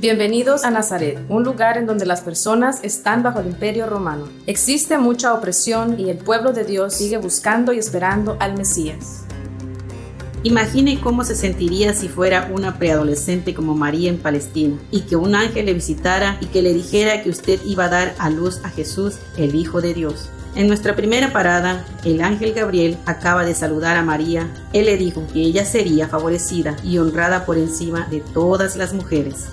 Bienvenidos a Nazaret, un lugar en donde las personas están bajo el imperio romano. Existe mucha opresión y el pueblo de Dios sigue buscando y esperando al Mesías. Imagine cómo se sentiría si fuera una preadolescente como María en Palestina y que un ángel le visitara y que le dijera que usted iba a dar a luz a Jesús, el Hijo de Dios. En nuestra primera parada, el ángel Gabriel acaba de saludar a María. Él le dijo que ella sería favorecida y honrada por encima de todas las mujeres.